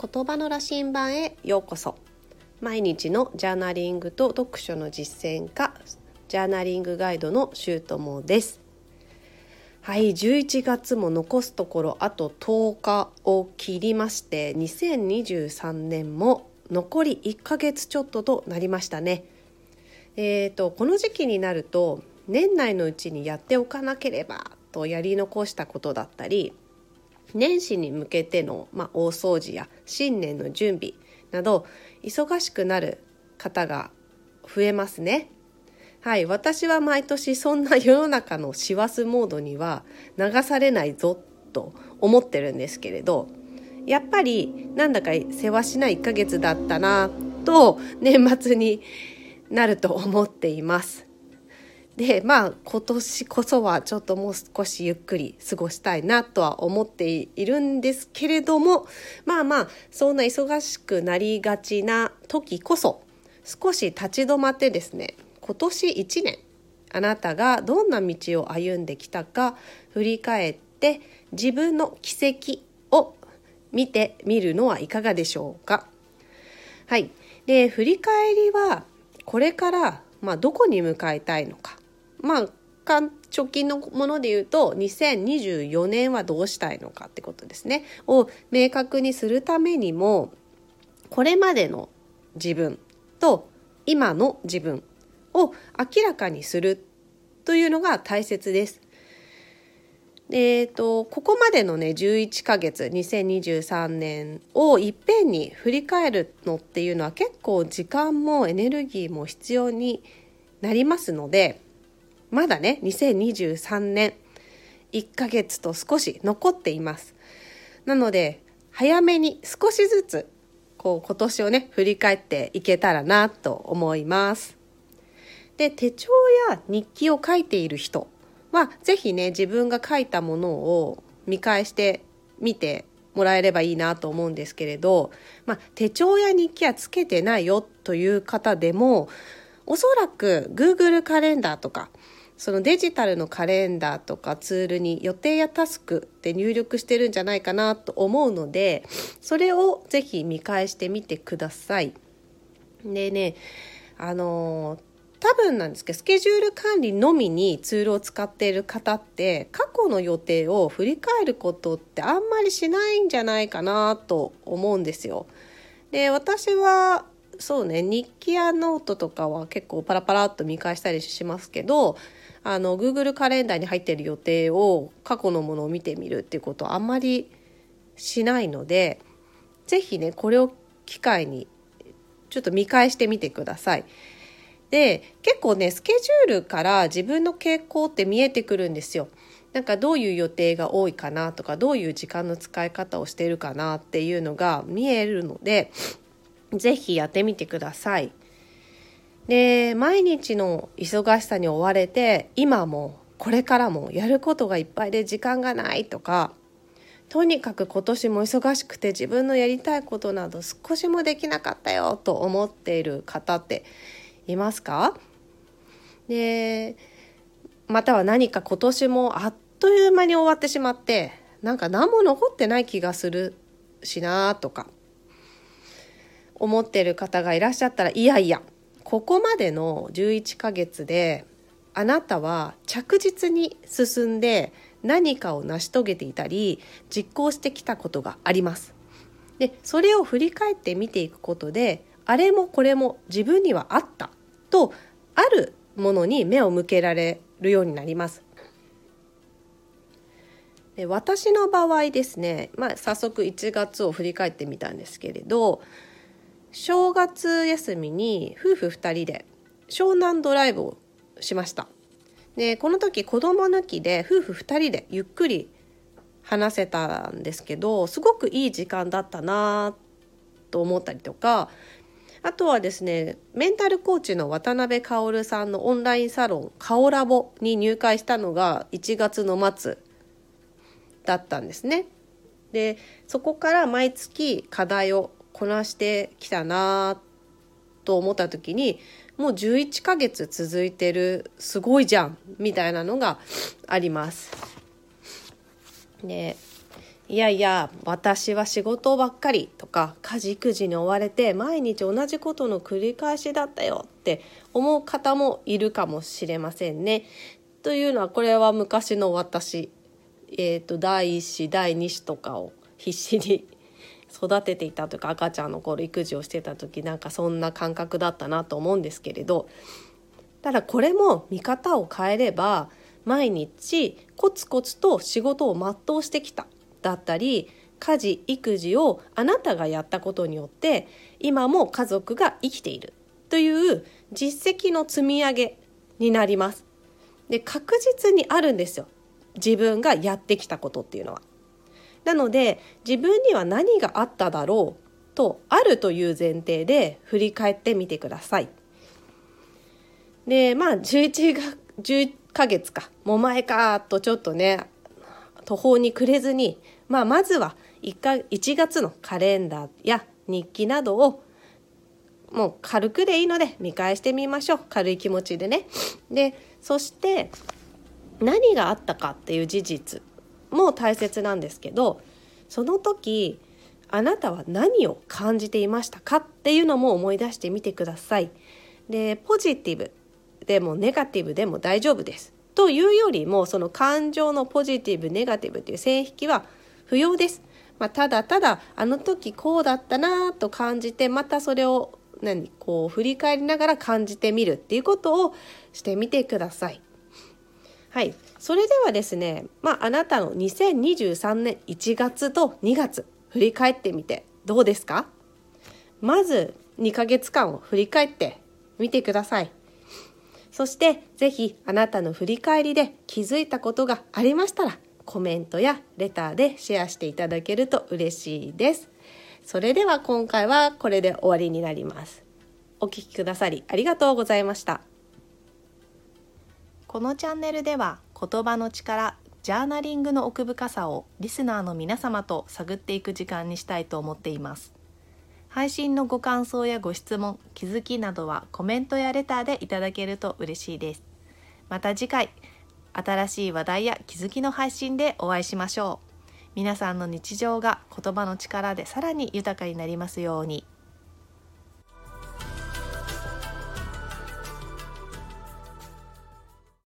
言葉の羅針盤へようこそ。毎日のジャーナリングと読書の実践家ジャーナリングガイドのシュートモです。はい11月も残すところあと10日を切りまして2023年も残り1ヶ月ちょっととなりましたね。えーとこの時期になると年内のうちにやっておかなければとやり残したことだったり年始に向けての、まあ、大掃除や新年の準備など忙しくなる方が増えますね。はい、私は毎年そんな世の中の師走モードには流されないぞと思ってるんですけれどやっぱりなんだか世話しない1ヶ月だったなと年末になると思っています。でまあ今年こそはちょっともう少しゆっくり過ごしたいなとは思っているんですけれどもまあまあそんな忙しくなりがちな時こそ少し立ち止まってですね今年1年あなたがどんな道を歩んできたか振り返って自分の軌跡を見てみるのはいかがでしょうか。はい、で振り返りはこれからまあどこに向かいたいのかまあ直近のもので言うと2024年はどうしたいのかってことですねを明確にするためにもこれまでの自分と今の自分を明らかにするというのが大切です。えーと、ここまでのね11ヶ月2023年をいっぺんに振り返るのっていうのは結構時間もエネルギーも必要になりますのでまだね2023年。1ヶ月と少し残っています。なので早めに少しずつこう今年をね振り返っていけたらなと思います。で手帳や日記を書いている人は是非ね自分が書いたものを見返してみてもらえればいいなと思うんですけれど、まあ、手帳や日記はつけてないよという方でもおそらく Google カレンダーとかそのデジタルのカレンダーとかツールに予定やタスクって入力してるんじゃないかなと思うのでそれをぜひ見返してみてください。でねあの多分なんですけどスケジュール管理のみにツールを使っている方って過去の予定を振り返ることってあんまりしないんじゃないかなと思うんですよ。で私はそうね日記やノートとかは結構パラパラっと見返したりしますけどあの Google カレンダーに入ってる予定を過去のものを見てみるっていうことはあんまりしないので是非ねこれを機会にちょっと見返してみてください。で結構ねスケジュールから自分の傾向って見えてくるんですよ。なんかどういう予定が多いかなとかどういう時間の使い方をしてるかなっていうのが見えるので是非やってみてください。で毎日の忙しさに追われて今もこれからもやることがいっぱいで時間がないとかとにかく今年も忙しくて自分のやりたいことなど少しもできなかったよと思っている方っていますか？でまたは何か今年もあっという間に終わってしまってなんか何も残ってない気がするしなとか思ってる方がいらっしゃったらいやいやここまでの11ヶ月であなたは着実に進んで何かを成し遂げていたり実行してきたことがあります。でそれを振り返って見ていくことであれもこれも自分にはあったとあるものに目を向けられるようになります。で私の場合ですね、まあ、早速1月を振り返ってみたんですけれど正月休みに夫婦2人で湘南ドライブをしましたでこの時子供抜きで夫婦2人でゆっくり話せたんですけどすごくいい時間だったなと思ったりとかあとはですねメンタルコーチの渡辺薫さんのオンラインサロン「カオラボ」に入会したのが1月の末だったんですね。でそこから毎月課題をこなしてきたなと思った時にもう11ヶ月続いてるすごいじゃんみたいなのがあります。でいやいや私は仕事ばっかりとか家事育児に追われて毎日同じことの繰り返しだったよって思う方もいるかもしれませんね。というのはこれは昔の私、えーと、第1子第2子とかを必死に育てていたというか赤ちゃんの頃育児をしてた時なんかそんな感覚だったなと思うんですけれどただこれも見方を変えれば毎日コツコツと仕事を全うしてきただったり家事育児をあなたがやったことによって今も家族が生きているという実績の積み上げになります。で確実にあるんですよ自分がやってきたことっていうのは。なので自分には何があっただろうとあるという前提で振り返ってみてください。でまあ11が11ヶ月かもう前かとちょっとね途方に暮れずに、まあ、まずは 1, か1月のカレンダーや日記などをもう軽くでいいので見返してみましょう軽い気持ちでね。でそして何があったかっていう事実も大切なんですけどその時あなたは何を感じていましたかっていうのも思い出してみてください。でポジティブでもネガティブでも大丈夫です。というよりもその感情のポジティブネガティブという線引きは不要です。まあ、ただただあの時こうだったなと感じてまたそれを何こう振り返りながら感じてみるっていうことをしてみてください。はい、それではですね、まあ、あなたの2023年1月と2月振り返ってみてどうですか？まず2ヶ月間を振り返ってみてください。そしてぜひあなたの振り返りで気づいたことがありましたらコメントやレターでシェアしていただけると嬉しいです。それでは今回はこれで終わりになります。お聴きくださりありがとうございました。このチャンネルでは言葉の力、ジャーナリングの奥深さをリスナーの皆様と探っていく時間にしたいと思っています。配信のご感想やご質問、気づきなどはコメントやレターでいただけると嬉しいです。また次回、新しい話題や気づきの配信でお会いしましょう。皆さんの日常が言葉の力でさらに豊かになりますように。